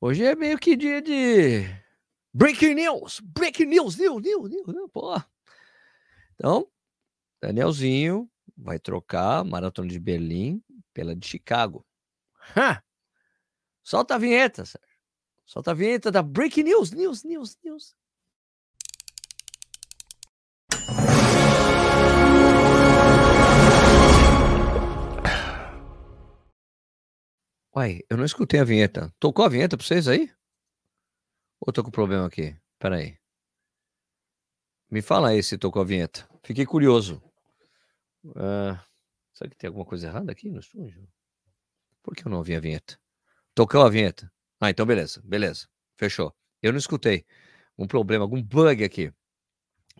Hoje é meio que dia de breaking news, breaking news, news, news, news, news pô. Então, Danielzinho vai trocar Maratona de Berlim pela de Chicago. Ha! Solta a vinheta, Sérgio. Solta a vinheta da Breaking News, News, News, News. Uai, eu não escutei a vinheta. Tocou a vinheta pra vocês aí? Ou tô com problema aqui? Pera aí. Me fala aí se tocou a vinheta. Fiquei curioso. Uh, será que tem alguma coisa errada aqui no estúdio? Por que eu não ouvi a vinheta? Tocou a vinheta. Ah, então beleza, beleza. Fechou. Eu não escutei. Um problema, algum bug aqui.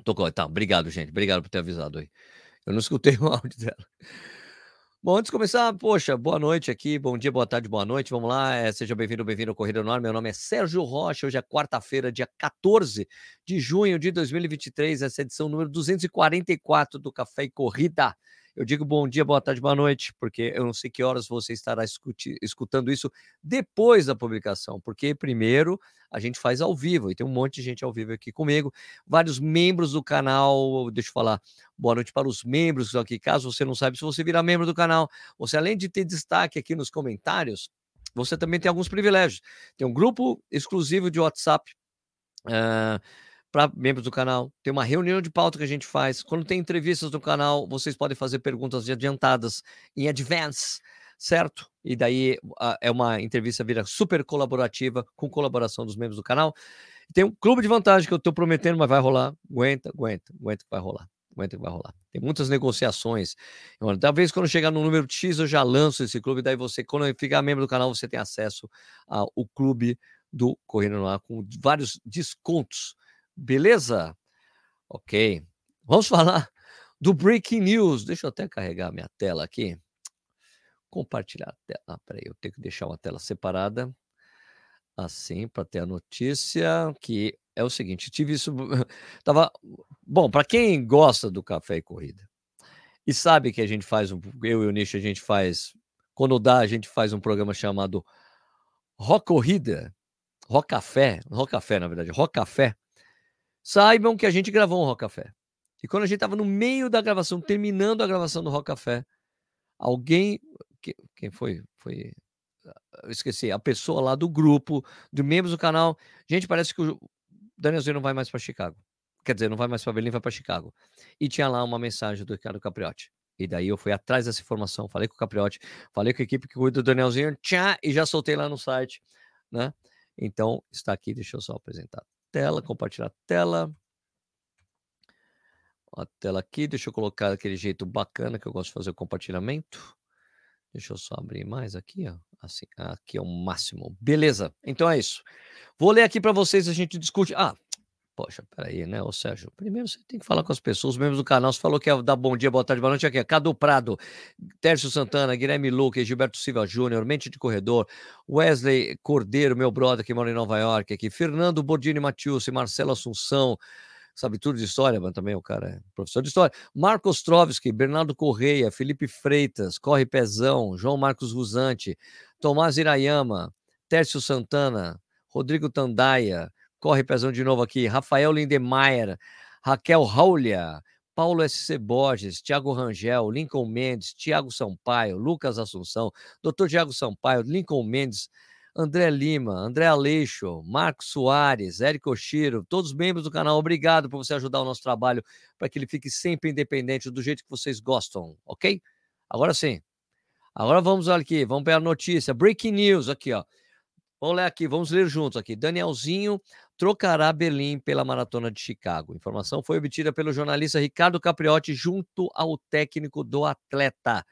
Tocou. Tá, obrigado, gente. Obrigado por ter avisado aí. Eu não escutei o áudio dela. Bom, antes de começar, poxa, boa noite aqui, bom dia, boa tarde, boa noite, vamos lá, é, seja bem-vindo, bem-vindo ao Corrida no Ar, meu nome é Sérgio Rocha, hoje é quarta-feira, dia 14 de junho de 2023, essa é edição número 244 do Café e Corrida. Eu digo bom dia, boa tarde, boa noite, porque eu não sei que horas você estará escutando isso depois da publicação, porque primeiro a gente faz ao vivo, e tem um monte de gente ao vivo aqui comigo, vários membros do canal, deixa eu falar, boa noite para os membros aqui, caso você não saiba, se você virar membro do canal, você além de ter destaque aqui nos comentários, você também tem alguns privilégios, tem um grupo exclusivo de WhatsApp, uh, para membros do canal. Tem uma reunião de pauta que a gente faz. Quando tem entrevistas no canal, vocês podem fazer perguntas adiantadas em advance, certo? E daí é uma entrevista vira super colaborativa com colaboração dos membros do canal. Tem um clube de vantagem que eu estou prometendo, mas vai rolar. Aguenta, aguenta, aguenta que vai rolar. Aguenta que vai rolar. Tem muitas negociações. Talvez quando chegar no número X eu já lanço esse clube. Daí você, quando ficar membro do canal, você tem acesso ao clube do Corrida no Ar com vários descontos Beleza? Ok. Vamos falar do Breaking News. Deixa eu até carregar minha tela aqui. Compartilhar a tela. Ah, peraí, eu tenho que deixar uma tela separada. Assim, para ter a notícia que é o seguinte, tive isso tava bom, para quem gosta do café e corrida e sabe que a gente faz um eu e o Nicho a gente faz quando dá, a gente faz um programa chamado Rock Corrida, Rock Café, Rock Café, na verdade, Rock Café Saibam que a gente gravou um Rock Café. E quando a gente estava no meio da gravação, terminando a gravação do Rock Café, alguém. Quem foi? Foi. Eu esqueci, a pessoa lá do grupo, de membros do canal. Gente, parece que o Danielzinho não vai mais para Chicago. Quer dizer, não vai mais para Berlim, vai para Chicago. E tinha lá uma mensagem do Ricardo Capriotti. E daí eu fui atrás dessa informação, falei com o Capriotti, falei com a equipe que cuida do Danielzinho, tchá, e já soltei lá no site, né? Então, está aqui, deixa eu só apresentar tela, compartilhar a tela. A tela aqui, deixa eu colocar daquele jeito bacana que eu gosto de fazer o compartilhamento. Deixa eu só abrir mais aqui, ó. Assim, aqui é o máximo. Beleza. Então é isso. Vou ler aqui para vocês, a gente discute. Ah, Poxa, peraí, né, ô Sérgio? Primeiro você tem que falar com as pessoas, os membros do canal. Você falou que ia dar bom dia, boa tarde, boa noite aqui. É Cadu Prado, Tércio Santana, Guilherme Luque, Gilberto Silva Júnior, Mente de Corredor, Wesley Cordeiro, meu brother que mora em Nova York aqui, Fernando Bordini Matius, Marcelo Assunção, sabe tudo de história, mas também o cara é professor de história. Marcos Ostrovski, Bernardo Correia, Felipe Freitas, Corre Pezão, João Marcos Rusante, Tomás Irayama, Tércio Santana, Rodrigo Tandaia, Corre pezão de novo aqui. Rafael Lindemeyer, Raquel Raulia, Paulo S.C. Borges, Tiago Rangel, Lincoln Mendes, Tiago Sampaio, Lucas Assunção, Dr. Tiago Sampaio, Lincoln Mendes, André Lima, André Aleixo, Marcos Soares, Érico Oshiro, todos os membros do canal, obrigado por você ajudar o nosso trabalho para que ele fique sempre independente do jeito que vocês gostam, ok? Agora sim. Agora vamos aqui, vamos pegar a notícia. Breaking news aqui, ó. Vamos ler aqui, vamos ler juntos aqui. Danielzinho trocará Berlim pela Maratona de Chicago. Informação foi obtida pelo jornalista Ricardo Capriotti junto ao técnico do atleta.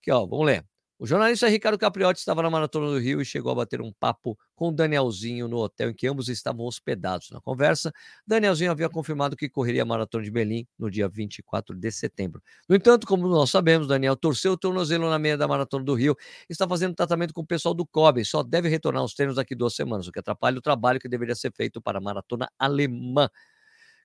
Aqui, ó, vamos ler. O jornalista Ricardo Capriotti estava na Maratona do Rio e chegou a bater um papo com Danielzinho no hotel em que ambos estavam hospedados. Na conversa, Danielzinho havia confirmado que correria a Maratona de Berlim no dia 24 de setembro. No entanto, como nós sabemos, Daniel torceu o tornozelo na meia da Maratona do Rio e está fazendo tratamento com o pessoal do COB. Só deve retornar aos treinos daqui duas semanas, o que atrapalha o trabalho que deveria ser feito para a Maratona Alemã.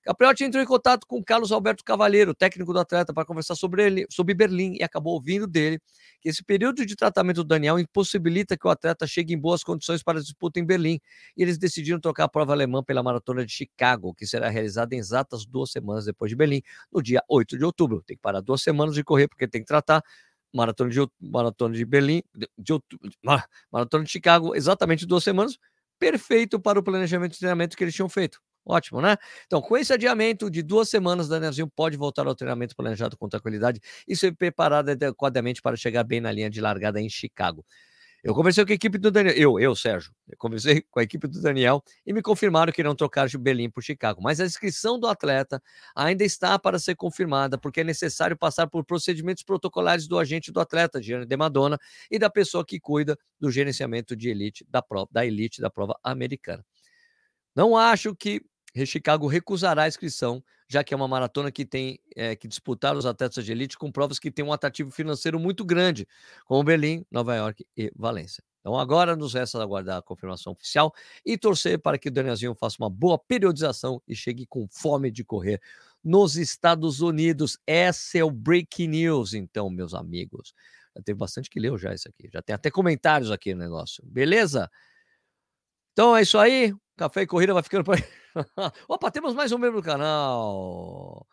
Capriotti entrou em contato com Carlos Alberto Cavalheiro, técnico do atleta, para conversar sobre ele, sobre Berlim e acabou ouvindo dele que esse período de tratamento do Daniel impossibilita que o atleta chegue em boas condições para a disputa em Berlim. E eles decidiram trocar a prova alemã pela maratona de Chicago, que será realizada em exatas duas semanas depois de Berlim, no dia 8 de outubro. Tem que parar duas semanas de correr, porque tem que tratar maratona de, maratona de Berlim, de, de, maratona de Chicago, exatamente duas semanas, perfeito para o planejamento de treinamento que eles tinham feito. Ótimo, né? Então, com esse adiamento de duas semanas, Danielzinho pode voltar ao treinamento planejado com tranquilidade e ser preparado adequadamente para chegar bem na linha de largada em Chicago. Eu conversei com a equipe do Daniel, eu, eu, Sérgio, eu conversei com a equipe do Daniel e me confirmaram que irão trocar de Berlim por Chicago. Mas a inscrição do atleta ainda está para ser confirmada, porque é necessário passar por procedimentos protocolares do agente do atleta, Gianni De Madonna, e da pessoa que cuida do gerenciamento de elite da, prova, da elite da prova americana. Não acho que Chicago recusará a inscrição, já que é uma maratona que tem é, que disputar os atletas de elite com provas que têm um atrativo financeiro muito grande, como Berlim, Nova York e Valência. Então agora nos resta aguardar a confirmação oficial e torcer para que o Danielzinho faça uma boa periodização e chegue com fome de correr nos Estados Unidos. Essa é o Breaking News, então, meus amigos. Já teve bastante que leu já isso aqui. Já tem até comentários aqui no negócio. Beleza? Então é isso aí. Café e Corrida vai ficando por aí. Opa, temos mais um membro do canal.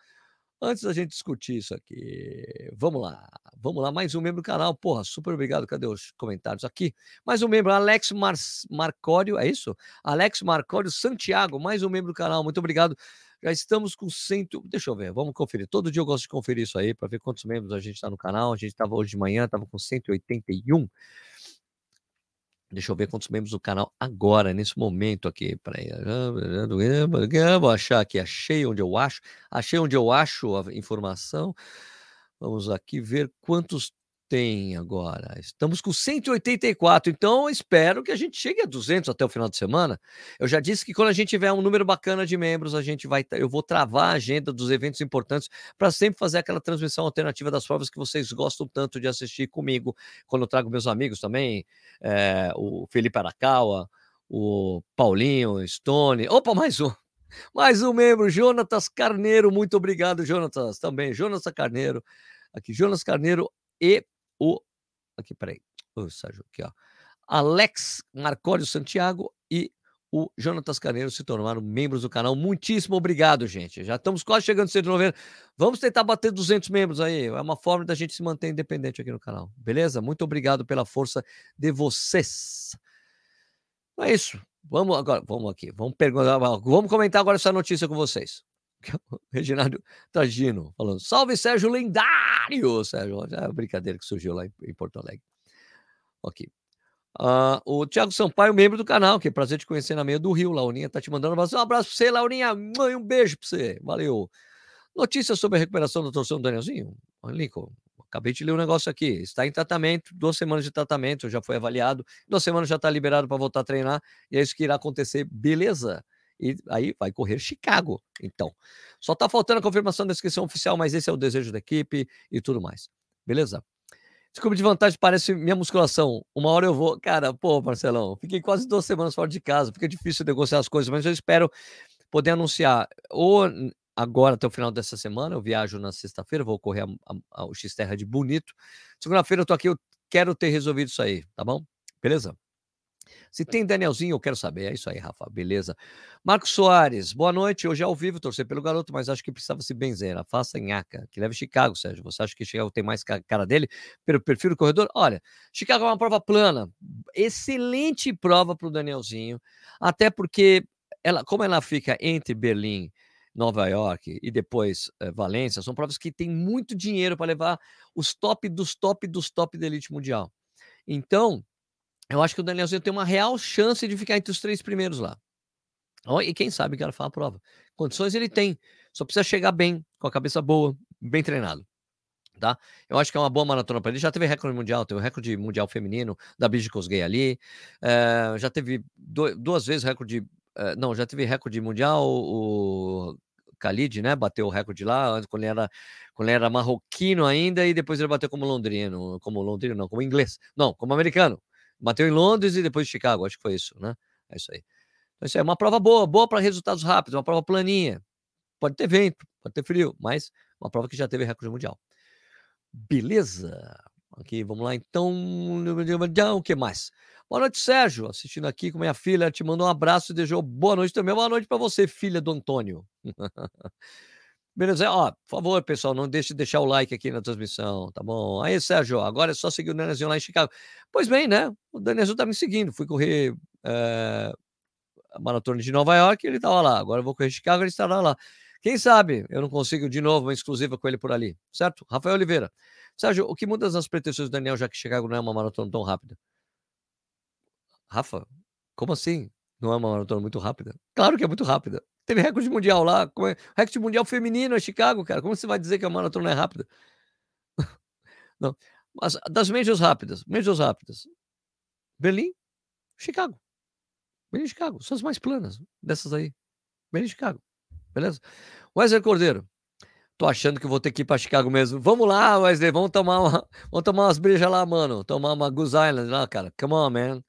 Antes da gente discutir isso aqui, vamos lá. Vamos lá, mais um membro do canal. Porra, super obrigado. Cadê os comentários aqui? Mais um membro, Alex Mar Marcório, é isso? Alex Marcório Santiago, mais um membro do canal. Muito obrigado. Já estamos com cento. Deixa eu ver, vamos conferir. Todo dia eu gosto de conferir isso aí para ver quantos membros a gente está no canal. A gente estava hoje de manhã, estava com 181. Deixa eu ver quantos membros do canal agora, nesse momento aqui. Peraí. Vou achar aqui. Achei onde eu acho. Achei onde eu acho a informação. Vamos aqui ver quantos tem agora? Estamos com 184, então espero que a gente chegue a 200 até o final de semana. Eu já disse que quando a gente tiver um número bacana de membros, a gente vai, eu vou travar a agenda dos eventos importantes para sempre fazer aquela transmissão alternativa das provas que vocês gostam tanto de assistir comigo, quando eu trago meus amigos também, é, o Felipe Arakawa, o Paulinho, Stone. Opa, mais um! Mais um membro, Jonatas Carneiro. Muito obrigado, Jonatas, também. Jonatas Carneiro. Aqui, Jonas Carneiro e o. Aqui, peraí. O Sérgio, aqui, ó. Alex Marcório Santiago e o Jonatas Carneiro se tornaram membros do canal. Muitíssimo obrigado, gente. Já estamos quase chegando a 190. Vamos tentar bater 200 membros aí. É uma forma da gente se manter independente aqui no canal. Beleza? Muito obrigado pela força de vocês. É isso. Vamos agora, vamos aqui. Vamos perguntar, vamos comentar agora essa notícia com vocês. Reginaldo Tragino falando: Salve Sérgio Lendário! Sérgio, é uma brincadeira que surgiu lá em, Porto Alegre. Ok. Uh, o Thiago Sampaio, membro do canal, que é prazer te conhecer na meia do Rio. Laurinha tá te mandando um abraço. Um abraço pra você, Laurinha. Um beijo pra você. Valeu. Notícias sobre a recuperação da torção do Danielzinho? Lincoln, acabei de ler um negócio aqui. Está em tratamento, duas semanas de tratamento, já foi avaliado. Duas semanas já está liberado para voltar a treinar. E é isso que irá acontecer. Beleza e aí vai correr Chicago. Então, só está faltando a confirmação da inscrição oficial, mas esse é o desejo da equipe e tudo mais. Beleza? Desculpa de vantagem parece minha musculação. Uma hora eu vou. Cara, pô, Marcelão, fiquei quase duas semanas fora de casa, fica difícil negociar as coisas, mas eu espero poder anunciar ou agora até o final dessa semana. Eu viajo na sexta-feira, vou correr o X-Terra de Bonito. Segunda-feira eu tô aqui, eu quero ter resolvido isso aí, tá bom? Beleza? Se tem Danielzinho, eu quero saber. É isso aí, Rafa. Beleza. Marcos Soares, boa noite. Hoje é ao vivo, torcer pelo garoto, mas acho que precisava se benzer. Faça em Aca, que leve Chicago, Sérgio. Você acha que Chicago tem mais cara dele pelo perfil do corredor? Olha, Chicago é uma prova plana. Excelente prova para o Danielzinho. Até porque, ela, como ela fica entre Berlim Nova York e depois é, Valência, são provas que têm muito dinheiro para levar os top dos top dos top da elite mundial. Então, eu acho que o Danielzinho tem uma real chance de ficar entre os três primeiros lá. E quem sabe que ela fala a prova. Condições ele tem, só precisa chegar bem, com a cabeça boa, bem treinado. Tá? Eu acho que é uma boa maratona para ele. Já teve recorde mundial, teve o recorde mundial feminino da Bridget Kosgei ali. É, já teve do, duas vezes recorde. É, não, já teve recorde mundial. O Khalid, né? Bateu o recorde lá quando ele era, quando ele era marroquino ainda, e depois ele bateu como londrino, como londrino, não, como inglês. Não, como americano. Bateu em Londres e depois Chicago, acho que foi isso, né? É isso aí. Então, isso é uma prova boa, boa para resultados rápidos, uma prova planinha. pode ter vento, pode ter frio, mas uma prova que já teve recorde mundial. Beleza? Aqui, vamos lá então. O que mais? Boa noite, Sérgio. Assistindo aqui com minha filha, te mando um abraço e desejou boa noite também. Boa noite para você, filha do Antônio. Beleza? Ó, por favor, pessoal, não deixe de deixar o like aqui na transmissão, tá bom? Aí, Sérgio, agora é só seguir o Danezinho lá em Chicago. Pois bem, né? O Danezinho tá me seguindo. Fui correr é, a maratona de Nova York ele estava lá. Agora eu vou correr Chicago, ele estará lá. Quem sabe eu não consigo de novo uma exclusiva com ele por ali, certo? Rafael Oliveira. Sérgio, o que muda nas pretensões do Daniel, já que Chicago não é uma maratona tão rápida? Rafa, como assim? Não é uma maratona muito rápida? Claro que é muito rápida. Teve recorde mundial lá. É? Recorde mundial feminino é Chicago, cara. Como você vai dizer que a maratona é rápida? não. Mas das médias rápidas, médias rápidas. Berlim, Chicago. Berlim Chicago. São as mais planas dessas aí. Berlim Chicago. Beleza? Wesley Cordeiro. Tô achando que vou ter que ir para Chicago mesmo. Vamos lá, Wesley. Vamos tomar, uma, vamos tomar umas brejas lá, mano. Tomar uma Goose Island lá, cara. Come on, man.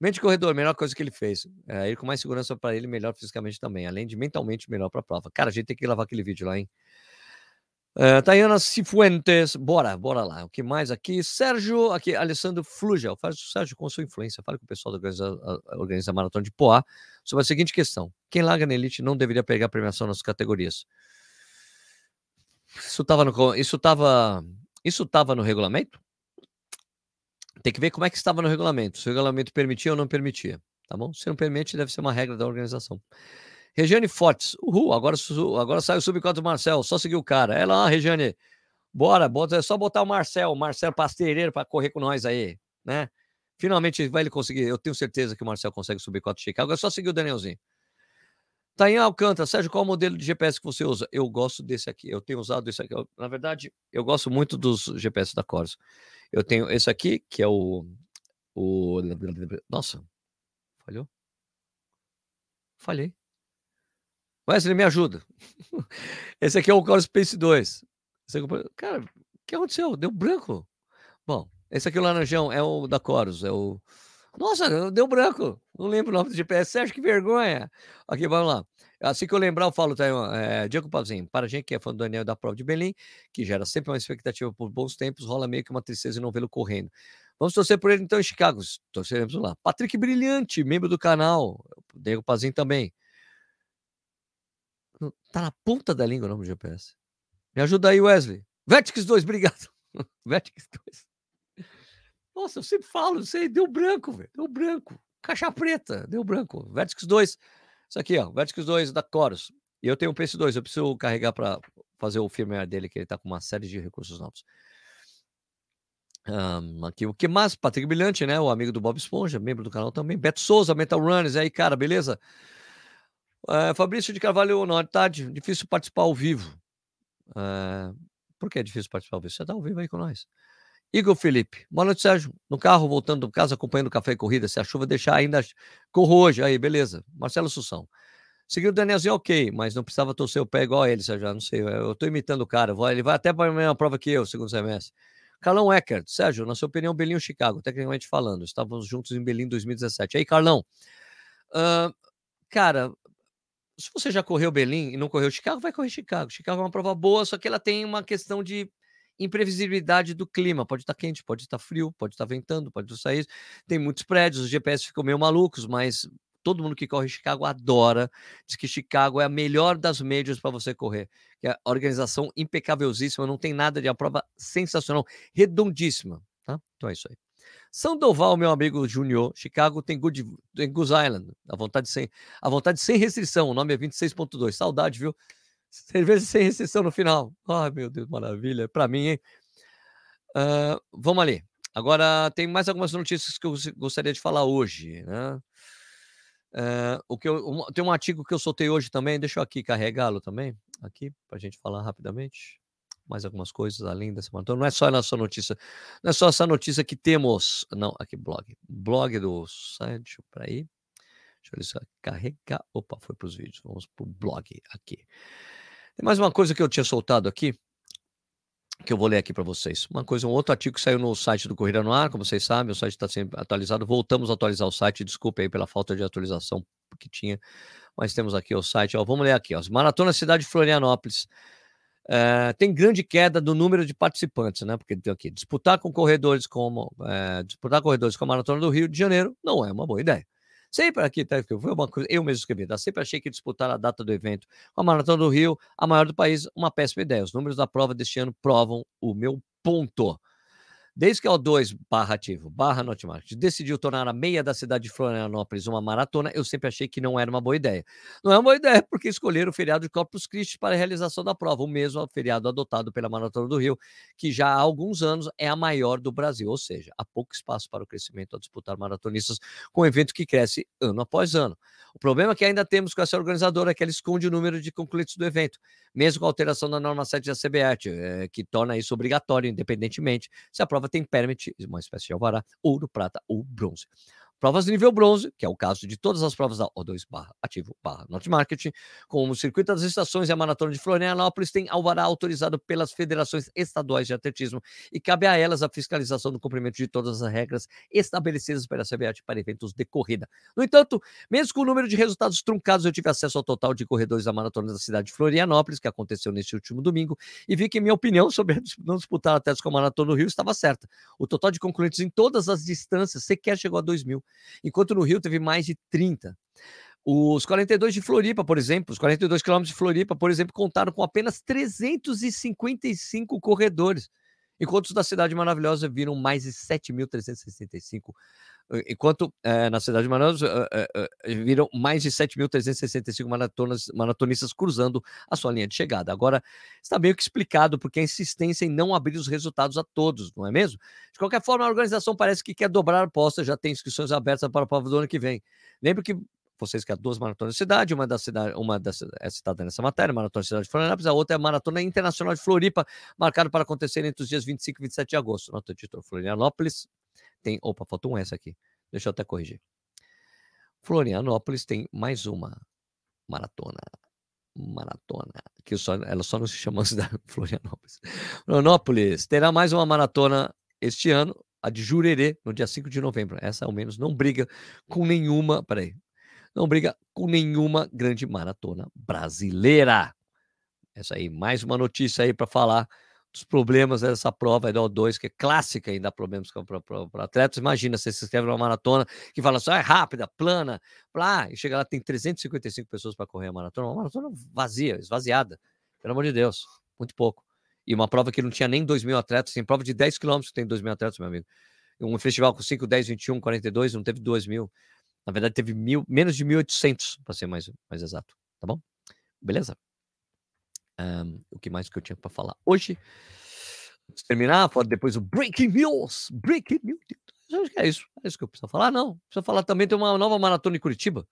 Mente corredor, melhor coisa que ele fez. É, ele com mais segurança para ele, melhor fisicamente também. Além de mentalmente melhor para a prova. Cara, a gente tem que gravar aquele vídeo lá, hein? Uh, Tayana Cifuentes, bora, bora lá. O que mais aqui? Sérgio, aqui, Alessandro Flugel. Faz Sérgio com sua influência. Fale com o pessoal da organiza, organiza Maratona de Poá sobre a seguinte questão: quem larga na elite não deveria pegar premiação nas categorias. Isso estava no, isso tava, isso tava no regulamento? Tem que ver como é que estava no regulamento. Se o regulamento permitia ou não permitia. Tá bom? Se não permite, deve ser uma regra da organização. Regiane Fortes, uhul, agora, agora sai o sub-4 do Marcel, só seguir o cara. É lá, Regiane, bora, bota, é só botar o Marcel, o Marcel Pasteireiro para correr com nós aí, né? Finalmente vai ele conseguir, eu tenho certeza que o Marcel consegue subir 4 de Chicago, é só seguir o Danielzinho. Tá em Alcântara, Sérgio, qual o modelo de GPS que você usa? Eu gosto desse aqui, eu tenho usado esse aqui. Eu, na verdade, eu gosto muito dos GPS da Corsa. Eu tenho esse aqui, que é o. o nossa, falhou? Falhei. Wesley, me ajuda. Esse aqui é o Core Space 2. Cara, o que aconteceu? Deu branco. Bom, esse aqui, o laranjão, é o da Coros. É o. Nossa, deu branco. Não lembro o nome do GPS. Sérgio, que vergonha. Aqui, vamos lá. Assim que eu lembrar, eu falo, tá, é, Diego Pazinho, para a gente que é fã do Daniel da prova de Belém, que gera sempre uma expectativa por bons tempos, rola meio que uma tristeza em não vê-lo correndo. Vamos torcer por ele então em Chicago. Torceremos lá. Patrick Brilhante, membro do canal. Diego Pazinho também. Tá na ponta da língua o nome do GPS. Me ajuda aí, Wesley. Vertix 2, obrigado. Vertix 2. Nossa, eu sempre falo, sei, deu branco, velho. Deu branco. Caixa preta, deu branco. Vertix 2. Isso aqui, ó. Vertix 2 da Chorus. E eu tenho o PS2, eu preciso carregar para fazer o firmware dele, que ele tá com uma série de recursos novos. Um, aqui, o que mais? Patrick Brilhante, né? O amigo do Bob Esponja, membro do canal também. Beto Souza, Metal Runners. aí, cara, beleza? É, Fabrício de Carvalho, boa tarde. Difícil participar ao vivo. É, por que é difícil participar ao vivo? Você está ao vivo aí com nós. Igor Felipe, boa noite, Sérgio. No carro, voltando do casa, acompanhando café e corrida. Se a chuva deixar ainda, corro hoje. Aí, beleza. Marcelo Sussão. Seguindo o Danielzinho, ok, mas não precisava torcer o pé igual a ele, Sérgio. Não sei, eu estou imitando o cara. Ele vai até para a mesma prova que eu, segundo semestre. Carlão Eckert, Sérgio, na sua opinião, Belinho Chicago, tecnicamente falando. Estávamos juntos em Belém em 2017. Aí, Carlão, uh, cara, se você já correu Berlim e não correu Chicago, vai correr Chicago. Chicago é uma prova boa, só que ela tem uma questão de imprevisibilidade do clima. Pode estar quente, pode estar frio, pode estar ventando, pode sair. Tem muitos prédios, os GPS ficam meio malucos, mas todo mundo que corre Chicago adora. Diz que Chicago é a melhor das médias para você correr. Que é a organização impecavelzíssima, não tem nada de a prova sensacional, redondíssima. Tá? Então é isso aí. Sandoval, meu amigo Júnior, Chicago tem, Good, tem Goose Island, a vontade, sem, a vontade sem restrição, o nome é 26.2. Saudade, viu? Cerveja sem restrição no final. Ai, meu Deus, maravilha. Para mim, hein? Uh, vamos ali. Agora, tem mais algumas notícias que eu gostaria de falar hoje, né? Uh, o que eu, um, tem um artigo que eu soltei hoje também, deixa eu aqui carregá-lo também, aqui, para a gente falar rapidamente mais algumas coisas além dessa maratona. Não é só essa notícia, não é só essa notícia que temos. Não, aqui, blog. Blog do site, para aí. Deixa eu se carregar. Opa, foi para os vídeos. Vamos para o blog aqui. Tem mais uma coisa que eu tinha soltado aqui, que eu vou ler aqui para vocês. Uma coisa, um outro artigo que saiu no site do Corrida no Ar, como vocês sabem, o site está sempre atualizado. Voltamos a atualizar o site, desculpe aí pela falta de atualização que tinha, mas temos aqui o site, ó, vamos ler aqui, ó, Maratona Cidade de Florianópolis. É, tem grande queda do número de participantes, né? Porque tem aqui, disputar com corredores como é, disputar corredores com a Maratona do Rio de Janeiro não é uma boa ideia. Sempre aqui, tá, foi uma coisa, eu mesmo escrevi, tá? sempre achei que disputar a data do evento com a Maratona do Rio, a maior do país, uma péssima ideia. Os números da prova deste ano provam o meu ponto. Desde que a O2 barra ativo, barra Notmarket, decidiu tornar a meia da cidade de Florianópolis uma maratona, eu sempre achei que não era uma boa ideia. Não é uma boa ideia porque escolheram o feriado de Corpus Christi para a realização da prova, o mesmo feriado adotado pela Maratona do Rio, que já há alguns anos é a maior do Brasil, ou seja, há pouco espaço para o crescimento a disputar maratonistas com um evento que cresce ano após ano. O problema é que ainda temos com essa organizadora que ela esconde o número de concluídos do evento, mesmo com a alteração da norma 7 da CBAT, é, eh, que torna isso obrigatório, independentemente se a prova tem permit, uma espécie de alvará, ouro, prata ou bronze. Provas de nível bronze, que é o caso de todas as provas da O2 barra ativo barra Not Marketing, como o Circuito das Estações e a Maratona de Florianópolis, tem alvará autorizado pelas federações estaduais de atletismo e cabe a elas a fiscalização do cumprimento de todas as regras estabelecidas pela CBAT para eventos de corrida. No entanto, mesmo com o número de resultados truncados, eu tive acesso ao total de corredores da Maratona da cidade de Florianópolis, que aconteceu neste último domingo, e vi que minha opinião sobre não disputar atletas com a Maratona do Rio estava certa. O total de concluintes em todas as distâncias sequer chegou a 2 mil enquanto no Rio teve mais de 30. Os 42 de Floripa, por exemplo, os 42 quilômetros de Floripa, por exemplo, contaram com apenas 355 corredores, enquanto os da Cidade Maravilhosa viram mais de 7.365 enquanto é, na cidade de Manaus é, é, viram mais de 7.365 maratonas, maratonistas cruzando a sua linha de chegada. Agora, está meio que explicado porque a insistência em não abrir os resultados a todos, não é mesmo? De qualquer forma, a organização parece que quer dobrar a aposta, já tem inscrições abertas para a prova do ano que vem. Lembre que vocês que há duas maratonas de cidade, uma da cidade, uma da, é citada nessa matéria, Maratona de Cidade de Florianópolis, a outra é a Maratona Internacional de Floripa, marcada para acontecer entre os dias 25 e 27 de agosto. Nota título Florianópolis, tem. Opa, faltou um S aqui. Deixa eu até corrigir. Florianópolis tem mais uma maratona. Maratona. Que só, ela só não se chama cidade Florianópolis. Florianópolis terá mais uma maratona este ano, a de Jurerê, no dia 5 de novembro. Essa, ao menos, não briga com nenhuma. Peraí. Não briga com nenhuma grande maratona brasileira. Essa aí, mais uma notícia aí para falar dos problemas dessa prova da O2, que é clássica dá problemas para atletas. Imagina, você se inscreve numa maratona que fala só é rápida, plana, plá, e chega lá, tem 355 pessoas para correr a maratona, uma maratona vazia, esvaziada, pelo amor de Deus, muito pouco. E uma prova que não tinha nem 2 mil atletas, tem prova de 10 quilômetros que tem 2 mil atletas, meu amigo. Um festival com 5, 10, 21, 42, não teve 2 mil. Na verdade, teve mil, menos de 1.800, para ser mais, mais exato, tá bom? Beleza? Um, o que mais que eu tinha para falar hoje? Antes de terminar, depois o Breaking News. Breaking News. Acho que é isso. É isso que eu preciso falar. Não, precisa falar também. Tem uma nova maratona em Curitiba.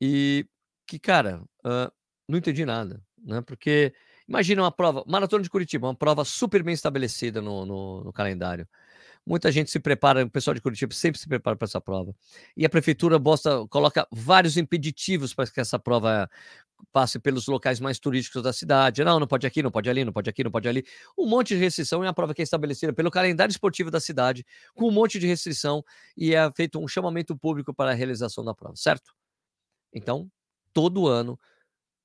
E que, cara, uh, não entendi nada. Né? Porque imagina uma prova, maratona de Curitiba, uma prova super bem estabelecida no, no, no calendário. Muita gente se prepara, o pessoal de Curitiba sempre se prepara para essa prova. E a prefeitura bosta, coloca vários impeditivos para que essa prova passe pelos locais mais turísticos da cidade. Não, não pode aqui, não pode ali, não pode aqui, não pode ali. Um monte de restrição é a prova que é estabelecida pelo calendário esportivo da cidade, com um monte de restrição e é feito um chamamento público para a realização da prova, certo? Então, todo ano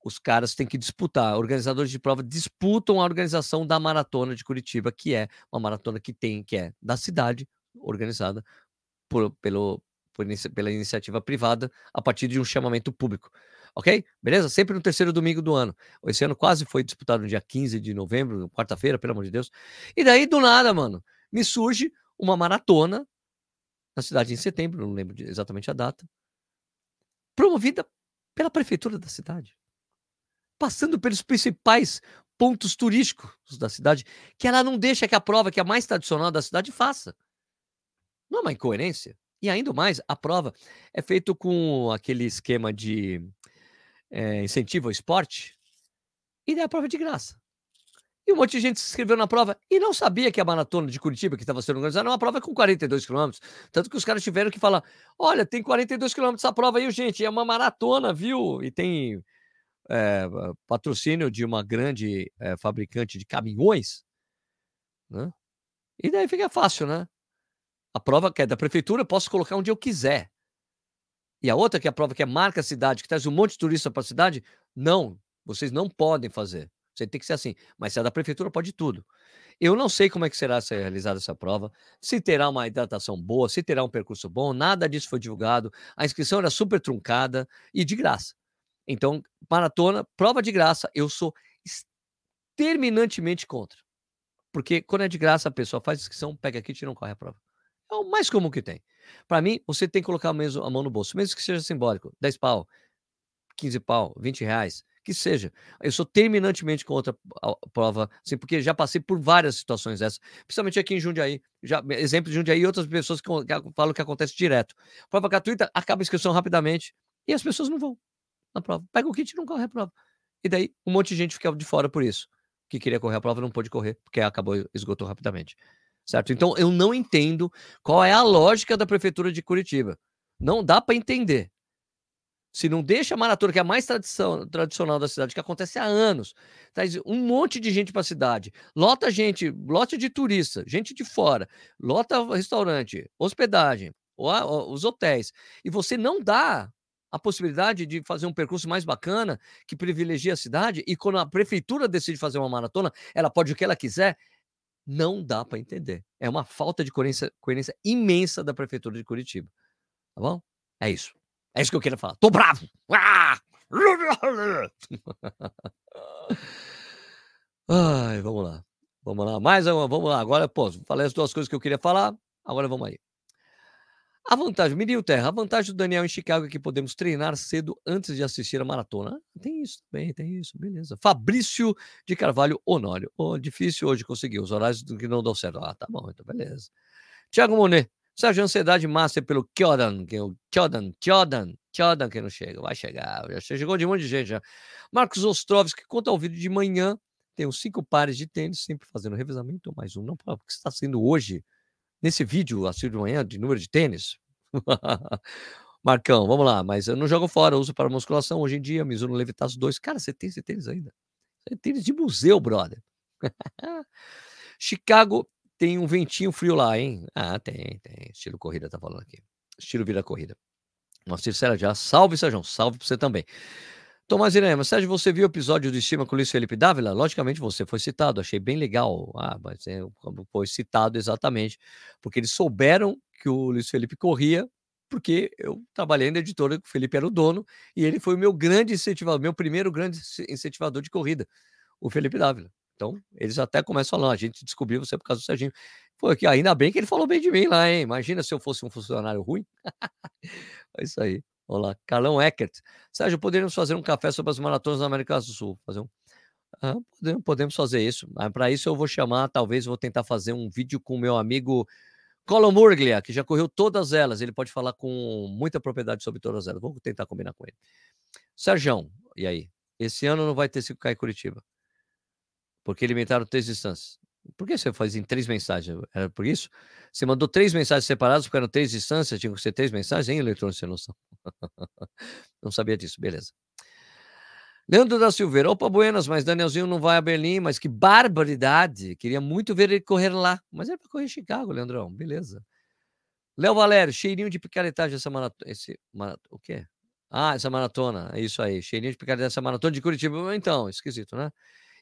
os caras têm que disputar, organizadores de prova disputam a organização da maratona de Curitiba, que é uma maratona que tem, que é da cidade, organizada por, pelo, por, pela iniciativa privada, a partir de um chamamento público. Ok? Beleza? Sempre no terceiro domingo do ano. Esse ano quase foi disputado no dia 15 de novembro, quarta-feira, pelo amor de Deus. E daí, do nada, mano, me surge uma maratona na cidade em setembro, não lembro exatamente a data, promovida pela prefeitura da cidade passando pelos principais pontos turísticos da cidade, que ela não deixa que a prova que é a mais tradicional da cidade faça. Não é uma incoerência? E ainda mais, a prova é feita com aquele esquema de é, incentivo ao esporte, e daí a prova é de graça. E um monte de gente se inscreveu na prova e não sabia que a maratona de Curitiba, que estava sendo organizada, era uma prova com 42 quilômetros. Tanto que os caras tiveram que falar: olha, tem 42 quilômetros essa prova aí, gente, é uma maratona, viu? E tem é, patrocínio de uma grande é, fabricante de caminhões, né? E daí fica fácil, né? A prova que é da prefeitura, posso colocar onde eu quiser. E a outra, que é a prova que é marca cidade, que traz um monte de turista para a cidade, não, vocês não podem fazer. Você tem que ser assim. Mas se é da prefeitura, pode tudo. Eu não sei como é que será realizada essa prova, se terá uma hidratação boa, se terá um percurso bom, nada disso foi divulgado. A inscrição era super truncada e de graça. Então, maratona, prova de graça, eu sou terminantemente contra. Porque quando é de graça, a pessoa faz inscrição, pega aqui e não corre a prova. É o mais comum que tem. Para mim, você tem que colocar mesmo a mão no bolso, mesmo que seja simbólico. 10 pau, 15 pau, 20 reais que seja. Eu sou terminantemente contra a prova, assim, porque já passei por várias situações dessas, principalmente aqui em Jundiaí. Já, exemplo de Jundiaí e outras pessoas que, falam que acontece direto. Prova gratuita, acaba a inscrição rapidamente e as pessoas não vão na prova. Pega o kit e não corre a prova. E daí um monte de gente fica de fora por isso. Que queria correr a prova não pôde correr, porque acabou, esgotou rapidamente. Certo? Então eu não entendo qual é a lógica da prefeitura de Curitiba. Não dá para entender. Se não deixa a maratona, que é a mais tradição, tradicional da cidade, que acontece há anos, traz um monte de gente para a cidade, lota gente, lote de turista, gente de fora, lota restaurante, hospedagem, os hotéis, e você não dá a possibilidade de fazer um percurso mais bacana, que privilegia a cidade, e quando a prefeitura decide fazer uma maratona, ela pode o que ela quiser, não dá para entender. É uma falta de coerência, coerência imensa da prefeitura de Curitiba. Tá bom? É isso. É isso que eu queria falar. Tô bravo! Ah! Ai, vamos lá. Vamos lá. Mais uma, vamos lá. Agora, pô, falei as duas coisas que eu queria falar. Agora vamos aí. A vantagem, Mirinho Terra, a vantagem do Daniel em Chicago é que podemos treinar cedo antes de assistir a maratona. Ah, tem isso também, tem isso, beleza. Fabrício de Carvalho Honório. Oh, difícil hoje conseguir, os horários que não dão certo. Ah, tá bom, então beleza. Tiago Monet, Sérgio, ansiedade master pelo Kyodan, que é o Kyodan, Kyodan, Kyodan que não chega, vai chegar, já chegou de um monte de gente já. Marcos Ostrovski, conta ao vídeo de manhã, tem uns cinco pares de tênis, sempre fazendo revezamento, mais um, não, porque está sendo hoje, nesse vídeo, assim de manhã, de número de tênis. Marcão, vamos lá, mas eu não jogo fora, uso para musculação hoje em dia, Mizuno Levitas 2. Cara, você tem esse tênis ainda? Tem tênis de museu, brother. Chicago tem um ventinho frio lá, hein? Ah, tem, tem. Estilo corrida tá falando aqui. Estilo vida corrida. Nossa, Sérgio já. Salve, Sérgio. Salve pra você também. Tomás Irema, Sérgio, você viu o episódio do Estima com o Luiz Felipe Dávila? Logicamente você foi citado, achei bem legal. Ah, mas é, foi citado exatamente, porque eles souberam que o Luiz Felipe corria, porque eu trabalhei na editora, o Felipe era o dono, e ele foi o meu grande incentivador, meu primeiro grande incentivador de corrida, o Felipe Dávila. Então, eles até começam a falar, a gente descobriu você por causa do Serginho. Pô, aqui, ainda bem que ele falou bem de mim lá, hein? Imagina se eu fosse um funcionário ruim. é isso aí. Olá, Carlão Eckert. Sérgio, poderíamos fazer um café sobre as maratonas da América do Sul. Fazer um... Ah, podemos, fazer isso. Ah, Para isso eu vou chamar, talvez vou tentar fazer um vídeo com o meu amigo Colin Murglia, que já correu todas elas. Ele pode falar com muita propriedade sobre todas elas. Vou tentar combinar com ele. Sérgio, e aí? Esse ano não vai ter 5K em Curitiba porque limitaram três instâncias. Por que você faz em três mensagens? Era por isso? Você mandou três mensagens separadas, porque eram três instâncias, tinham que ser três mensagens em eletrônico, sem noção. não sabia disso, beleza. Leandro da Silveira, opa, Buenas, mas Danielzinho não vai a Berlim, mas que barbaridade! Queria muito ver ele correr lá, mas é para correr em Chicago, Leandrão, beleza. Léo Valério, cheirinho de picaretagem essa maratona. Esse, o quê? Ah, essa maratona, é isso aí, cheirinho de picaretagem essa maratona de Curitiba. Então, esquisito, né?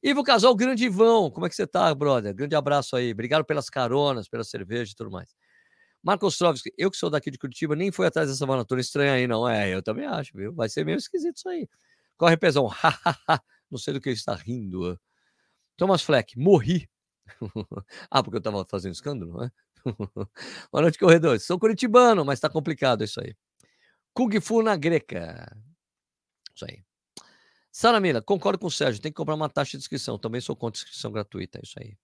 Ivo Casal, grande Ivão, como é que você tá, brother? Grande abraço aí. Obrigado pelas caronas, pela cerveja e tudo mais. Marcos Ostrovski, eu que sou daqui de Curitiba, nem fui atrás dessa maratona estranha aí, não. É, eu também acho, viu? Vai ser meio esquisito isso aí. Corre, pesão. não sei do que está rindo. Thomas Fleck, morri. ah, porque eu tava fazendo escândalo, não é? Boa noite, corredores. Sou curitibano, mas tá complicado isso aí. Kung Fu na Greca. Isso aí. Sara Mila, concordo com o Sérgio, tem que comprar uma taxa de inscrição. Também sou contra inscrição gratuita, é isso aí.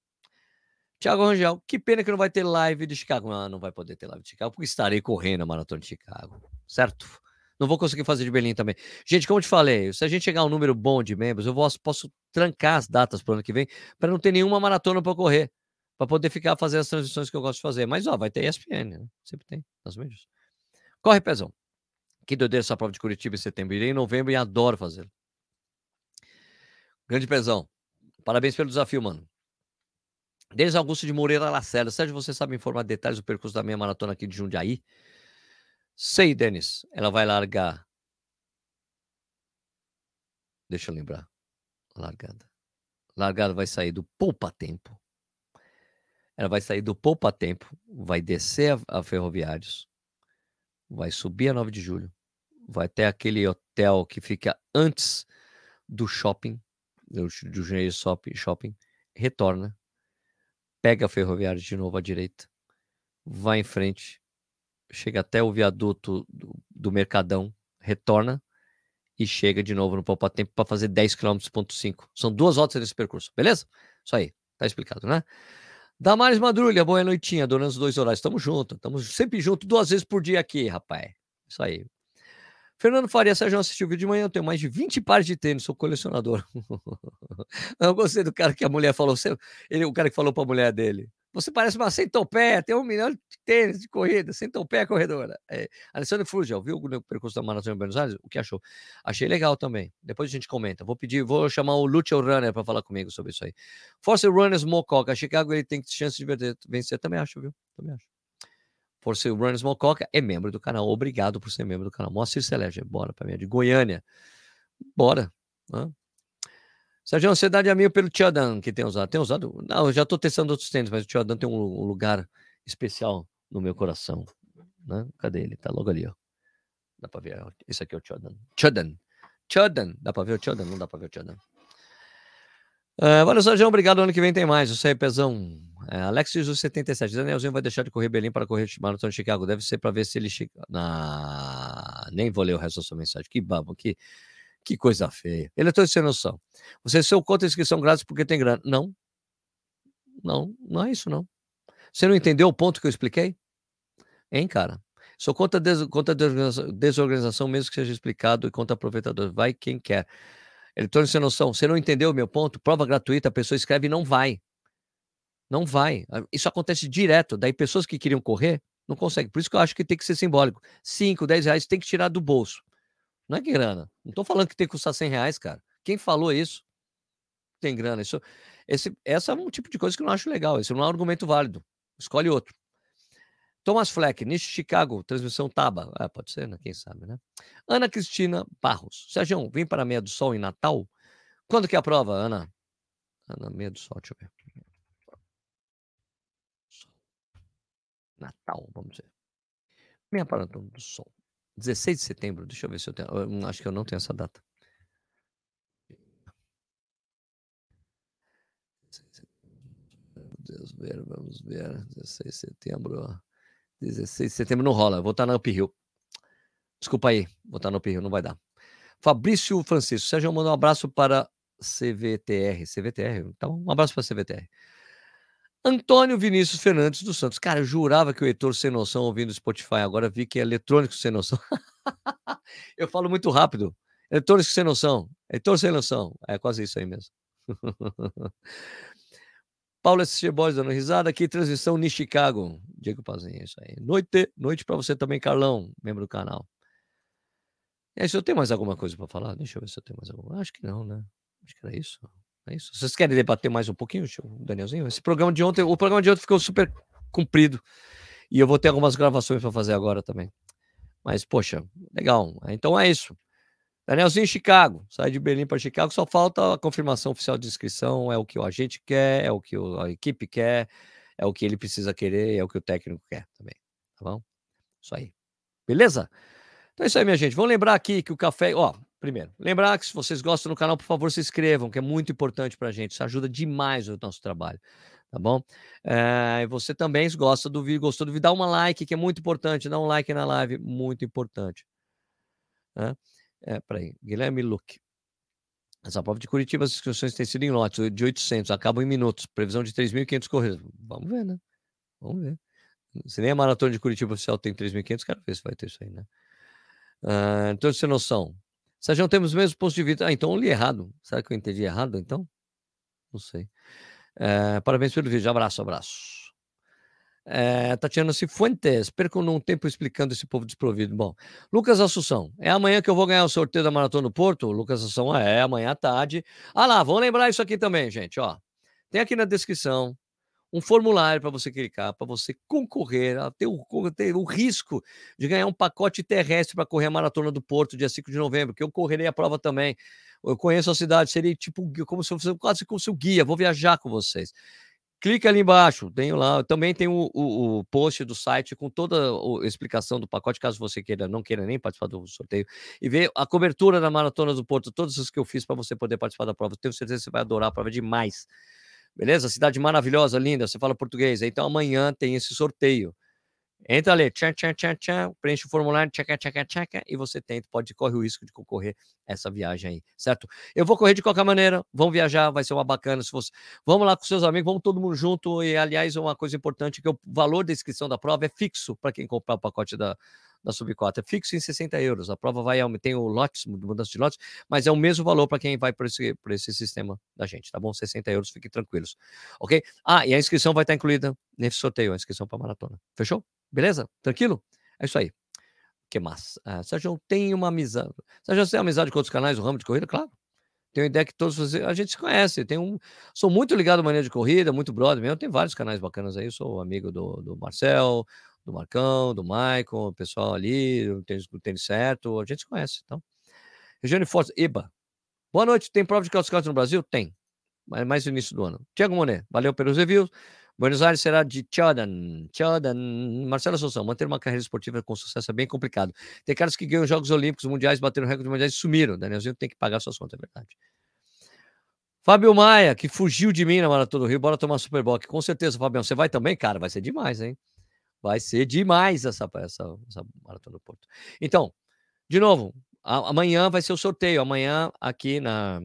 Tiago Rangel, que pena que não vai ter live de Chicago. Ah, não vai poder ter live de Chicago, porque estarei correndo a maratona de Chicago, certo? Não vou conseguir fazer de Berlim também. Gente, como eu te falei, se a gente chegar a um número bom de membros, eu posso, trancar as datas para o ano que vem, para não ter nenhuma maratona para correr, para poder ficar fazendo as transições que eu gosto de fazer. Mas, ó, vai ter ESPN, né? Sempre tem, nas mídias. Corre, pezão. Que doideira essa prova de Curitiba em setembro. Irei em novembro e adoro fazê-lo. Grande pezão. Parabéns pelo desafio, mano. Denis Augusto de Moreira Lacerda. Sérgio, você sabe informar detalhes do percurso da minha maratona aqui de Jundiaí? Sei, Denis, ela vai largar. Deixa eu lembrar. Largada. Largada vai sair do poupa-tempo. Ela vai sair do poupa-tempo, vai descer a, a Ferroviários, vai subir a 9 de julho, vai até aquele hotel que fica antes do shopping, do, Janeiro shopping, retorna, pega a Ferroviários de novo à direita, vai em frente, chega até o viaduto do, do Mercadão, retorna e chega de novo no Poupa Tempo para fazer 10 km, ponto 5. São duas voltas nesse percurso, beleza? Isso aí, tá explicado, né? Damares Madrulha, boa noitinha, adorando os dois horários. Tamo junto, estamos sempre junto, duas vezes por dia aqui, rapaz. Isso aí. Fernando Faria, Sérgio, assistiu o vídeo de manhã, eu tenho mais de 20 pares de tênis, sou colecionador. eu gostei do cara que a mulher falou, ele, o cara que falou para a mulher dele. Você parece uma centopeia, tem um milhão de tênis de corrida, centopeia corredora. É, Alessandro Frugel, viu o percurso da Maratona de Buenos Aires? O que achou? Achei legal também. Depois a gente comenta. Vou pedir, vou chamar o Lucio Runner para falar comigo sobre isso aí. Force Runners Mococa, Chicago ele tem chance de vencer, também acho, viu? Também acho. Force Runners Mococa é membro do canal, obrigado por ser membro do canal. Moacir Celeste, bora para mim, é de Goiânia. Bora. Hã? Sérgio, ansiedade é minha pelo Tiodan que tem usado. Tem usado? Não, eu já estou testando outros tênis, mas o Tiodan tem um, lugar especial no meu coração. Né? Cadê ele? Tá logo ali, ó. Dá para ver. Esse aqui é o Tiodan. Tiodan. Tiodan. Dá para ver o Tiodan? Não dá para ver o Tiodan. Uh, valeu, Sérgio. Obrigado. Ano que vem tem mais. Isso aí, pezão. É, Alex Jesus 77. Danielzinho vai deixar de correr Belém para correr Maratona de Chicago. Deve ser para ver se ele chega. Nem vou ler o resto da sua mensagem. Que babo. Que. Que coisa feia. Ele é todo sem noção. Você sou contra inscrição grátis porque tem grana. Não. Não, não é isso, não. Você não entendeu o ponto que eu expliquei? Hein, cara? Sou contra, des, contra desorganização, desorganização, mesmo que seja explicado, e contra aproveitador. Vai quem quer. Eletrônico sem noção. Você não entendeu o meu ponto? Prova gratuita, a pessoa escreve e não vai. Não vai. Isso acontece direto. Daí pessoas que queriam correr não conseguem. Por isso que eu acho que tem que ser simbólico. 5, 10 reais tem que tirar do bolso. Não é grana. Não estou falando que tem que custar 100 reais, cara. Quem falou isso? Tem grana. Isso, esse, essa é um tipo de coisa que eu não acho legal. Esse não é um argumento válido. Escolhe outro. Thomas Fleck, Niche Chicago, transmissão Taba. Ah, pode ser, né? Quem sabe, né? Ana Cristina Barros. Sérgio, vem para a Meia do Sol em Natal? Quando que é a prova, Ana? Ana, Meia do Sol, deixa eu ver. Natal, vamos ver. Meia Maratona do Sol. 16 de setembro, deixa eu ver se eu tenho. Eu acho que eu não tenho essa data. Deus ver, vamos ver. 16 de setembro. 16 de setembro não rola. Vou estar na Up Hill. Desculpa aí, vou estar na Up Hill, não vai dar. Fabrício Francisco. Sérgio, manda um abraço para CVTR. CVTR, então um abraço para CVTR. Antônio Vinícius Fernandes dos Santos. Cara, eu jurava que o Heitor sem noção ouvindo Spotify. Agora vi que é eletrônico sem noção. eu falo muito rápido. Eletrônico sem noção. Heitor sem noção. É quase isso aí mesmo. Paulo S. Boys dando risada aqui, transmissão em Chicago. Diego Pazinho, é isso aí. Noite, noite para você também, Carlão, membro do canal. Aí, se eu tenho mais alguma coisa para falar, deixa eu ver se eu tenho mais alguma. Acho que não, né? Acho que era isso. É isso. Vocês querem debater mais um pouquinho, Danielzinho? Esse programa de ontem, o programa de ontem ficou super comprido. E eu vou ter algumas gravações para fazer agora também. Mas, poxa, legal. Então é isso. Danielzinho Chicago, sai de Berlim para Chicago, só falta a confirmação oficial de inscrição, é o que o agente quer, é o que a equipe quer, é o que ele precisa querer, é o que o técnico quer também, tá bom? Isso aí. Beleza? Então é isso aí, minha gente. Vamos lembrar aqui que o café, ó, Primeiro, lembrar que se vocês gostam do canal, por favor, se inscrevam, que é muito importante para a gente. Isso ajuda demais o nosso trabalho, tá bom? É, e você também gosta do vídeo, gostou do vídeo, dá uma like, que é muito importante. Dá um like na live, muito importante. É, é peraí, Guilherme Luque. Essa prova de Curitiba, as inscrições têm sido em lotes de 800, acabam em minutos. Previsão de 3.500 corridas. Vamos ver, né? Vamos ver. Se nem a maratona de Curitiba oficial tem 3.500, quero ver se vai ter isso aí, né? Uh, então, sem noção, Sérgio, temos os mesmos pontos de vista. Ah, então eu li errado. Será que eu entendi errado, então? Não sei. É, parabéns pelo vídeo. Abraço, abraço. É, Tatiana Cifuentes, perco um tempo explicando esse povo desprovido. Bom, Lucas Assunção, é amanhã que eu vou ganhar o sorteio da Maratona do Porto? Lucas Assunção, é, amanhã à tarde. Ah lá, vamos lembrar isso aqui também, gente, ó. Tem aqui na descrição um formulário para você clicar, para você concorrer ter o, ter o risco de ganhar um pacote terrestre para correr a Maratona do Porto, dia 5 de novembro, que eu correrei a prova também. Eu conheço a cidade, seria tipo como se fosse quase como seu guia, vou viajar com vocês. Clica ali embaixo, tenho lá, também tem o, o, o, post do site com toda a explicação do pacote, caso você queira, não queira nem participar do sorteio, e ver a cobertura da Maratona do Porto, todas as que eu fiz para você poder participar da prova. Tenho certeza que você vai adorar a prova demais. Beleza? Cidade maravilhosa, linda, você fala português. Então amanhã tem esse sorteio. Entra ali, tchan, tchan, tchan, tchan, preenche o formulário, tchaca, tchaca, tchaca, e você tenta, pode correr o risco de concorrer essa viagem aí, certo? Eu vou correr de qualquer maneira, vamos viajar, vai ser uma bacana. Se você... Vamos lá com seus amigos, vamos todo mundo junto. E, aliás, uma coisa importante que o valor da inscrição da prova é fixo para quem comprar o pacote da, da Subcota. É fixo em 60 euros. A prova vai, tem o lotes, mudança de lotes, mas é o mesmo valor para quem vai por esse, por esse sistema da gente, tá bom? 60 euros, fiquem tranquilos. Ok? Ah, e a inscrição vai estar incluída nesse sorteio, a inscrição para maratona. Fechou? Beleza? Tranquilo? É isso aí. Que massa. Ah, Sérgio, tem uma amizade. Sérgio, você tem amizade com outros canais do ramo de corrida? Claro. Tenho ideia que todos a gente se conhece. Tem um, sou muito ligado à maneira de corrida, muito brother mesmo. Tem vários canais bacanas aí. Sou amigo do, do Marcel, do Marcão, do Maicon, o pessoal ali, o tênis, o tênis certo. A gente se conhece. Então. Regiane Forte, EBA. Boa noite. Tem prova de calço no Brasil? Tem. Mas mais no início do ano. Tiago Monet, valeu pelos reviews. Buenos Aires será de Chodan. Chodan. Marcelo Assunção, manter uma carreira esportiva com sucesso é bem complicado. Tem caras que ganham Jogos Olímpicos, Mundiais, bateram recorde mundiais e sumiram. Danielzinho tem que pagar suas contas, é verdade. Fábio Maia, que fugiu de mim na Maratona do Rio, bora tomar Super Bowl. Com certeza, Fabião, você vai também? Cara, vai ser demais, hein? Vai ser demais essa, essa, essa Maratona do Porto. Então, de novo, a, amanhã vai ser o sorteio. Amanhã, aqui na.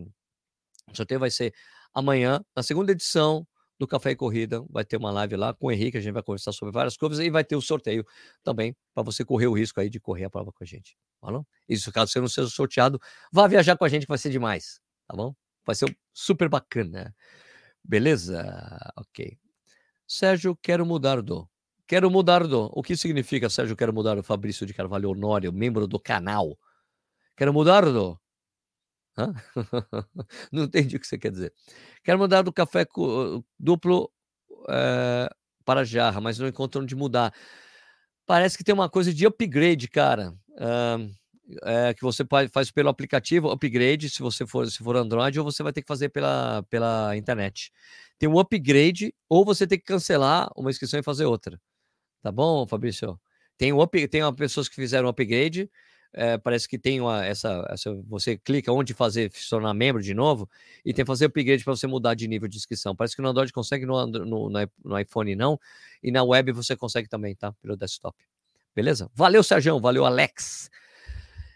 O sorteio vai ser amanhã, na segunda edição do Café e Corrida. Vai ter uma live lá com o Henrique, a gente vai conversar sobre várias coisas e vai ter o sorteio também para você correr o risco aí de correr a prova com a gente. Tá bom? Isso, caso você não seja sorteado, vá viajar com a gente vai ser demais, tá bom? Vai ser super bacana. Beleza? Ok. Sérgio, quero mudar do. Quero mudar do. O que significa, Sérgio, quero mudar do Fabrício de Carvalho Honório, membro do canal? Quero mudar do. Hã? Não entendi o que você quer dizer. Quero mudar do café duplo é, para jarra, mas não encontro onde mudar. Parece que tem uma coisa de upgrade, cara. é, que você faz pelo aplicativo, upgrade, se você for, se for Android, ou você vai ter que fazer pela, pela internet. Tem um upgrade, ou você tem que cancelar uma inscrição e fazer outra. Tá bom, Fabrício? Tem, um up, tem uma, pessoas que fizeram upgrade é, parece que tem uma, essa, essa, Você clica onde fazer, se tornar membro de novo, e tem que fazer upgrade para você mudar de nível de inscrição. Parece que no Android consegue, no, no, no, iPhone não, e na web você consegue também, tá? Pelo desktop. Beleza? Valeu, Sérgio, valeu, Alex.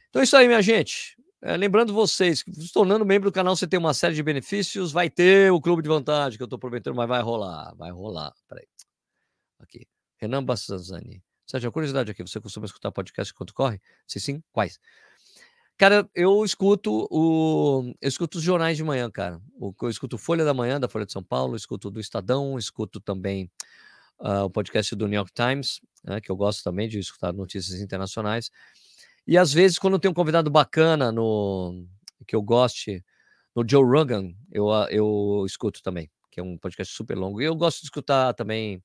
Então é isso aí, minha gente. É, lembrando vocês, se tornando membro do canal, você tem uma série de benefícios. Vai ter o clube de vantagem, que eu estou prometendo, mas vai rolar. Vai rolar. Peraí. Aqui. Renan Bassazani. Sérgio, curiosidade aqui, você costuma escutar podcast enquanto corre? Se sim, quais? Cara, eu escuto o. Eu escuto os jornais de manhã, cara. Eu escuto Folha da Manhã, da Folha de São Paulo, escuto do Estadão, escuto também uh, o podcast do New York Times, né, que eu gosto também de escutar notícias internacionais. E às vezes, quando tem um convidado bacana no que eu goste, no Joe Rogan, eu, eu escuto também, que é um podcast super longo. E eu gosto de escutar também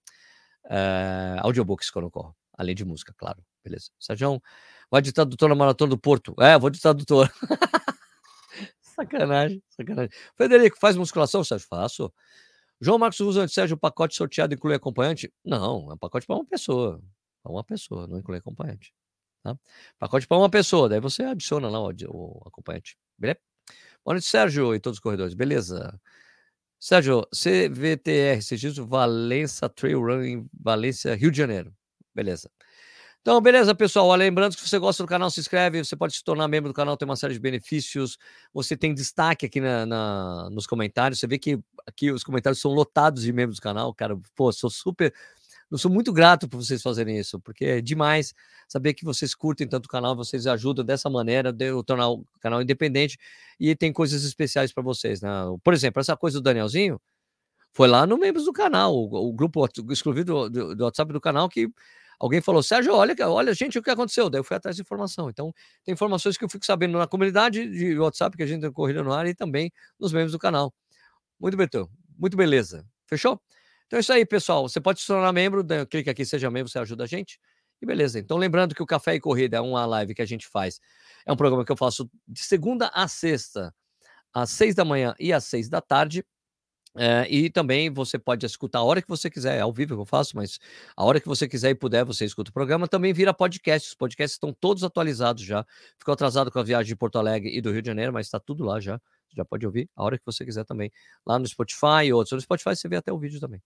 uh, audiobooks corro. Além de música, claro. Beleza. Sérgio, vai de tradutor na Maratona do Porto. É, vou de tradutor. sacanagem, sacanagem. Frederico, faz musculação, Sérgio? Faço. João Marcos usa Sérgio, o pacote sorteado inclui acompanhante? Não, é um pacote para uma pessoa. Para uma pessoa, não inclui acompanhante. Tá? Pacote para uma pessoa, daí você adiciona lá o, o acompanhante. Beleza? Boa noite, Sérgio e todos os corredores. Beleza. Sérgio, CVTR, Registro Valença Trail Run em Valência, Rio de Janeiro. Beleza. Então, beleza, pessoal. Lembrando que se você gosta do canal, se inscreve. Você pode se tornar membro do canal, tem uma série de benefícios. Você tem destaque aqui na, na, nos comentários. Você vê que aqui os comentários são lotados de membros do canal. Cara, pô, sou super. Eu sou muito grato por vocês fazerem isso, porque é demais saber que vocês curtem tanto o canal, vocês ajudam dessa maneira de eu tornar o canal independente e tem coisas especiais para vocês, né? Por exemplo, essa coisa do Danielzinho foi lá no membros do canal, o, o grupo exclusivo do, do, do WhatsApp do canal que Alguém falou, Sérgio, olha, olha, gente, o que aconteceu? Daí eu fui atrás de informação. Então, tem informações que eu fico sabendo na comunidade de WhatsApp que a gente tem corrida no ar e também nos membros do canal. Muito bem, muito beleza. Fechou? Então é isso aí, pessoal. Você pode se tornar membro, clica aqui, seja membro, você ajuda a gente. E beleza. Então, lembrando que o Café e Corrida é uma live que a gente faz. É um programa que eu faço de segunda a sexta, às seis da manhã e às seis da tarde. É, e também você pode escutar a hora que você quiser, é ao vivo que eu faço, mas a hora que você quiser e puder, você escuta o programa. Também vira podcast. Os podcasts estão todos atualizados já. Ficou atrasado com a viagem de Porto Alegre e do Rio de Janeiro, mas está tudo lá já. Você já pode ouvir a hora que você quiser também. Lá no Spotify e outros. No Spotify você vê até o vídeo também.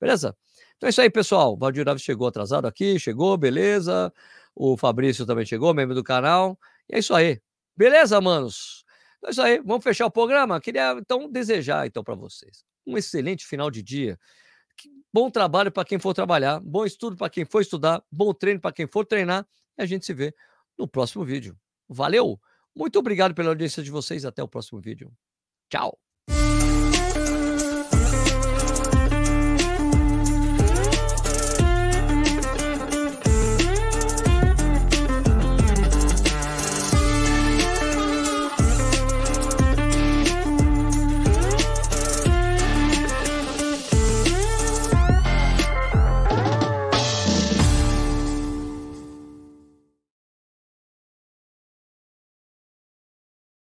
Beleza? Então é isso aí, pessoal. O Valdir Alves chegou atrasado aqui, chegou, beleza. O Fabrício também chegou, membro do canal. E é isso aí. Beleza, manos? Então é isso aí. Vamos fechar o programa? Queria então desejar então para vocês um excelente final de dia. Bom trabalho para quem for trabalhar, bom estudo para quem for estudar, bom treino para quem for treinar. E a gente se vê no próximo vídeo. Valeu! Muito obrigado pela audiência de vocês. Até o próximo vídeo. Tchau!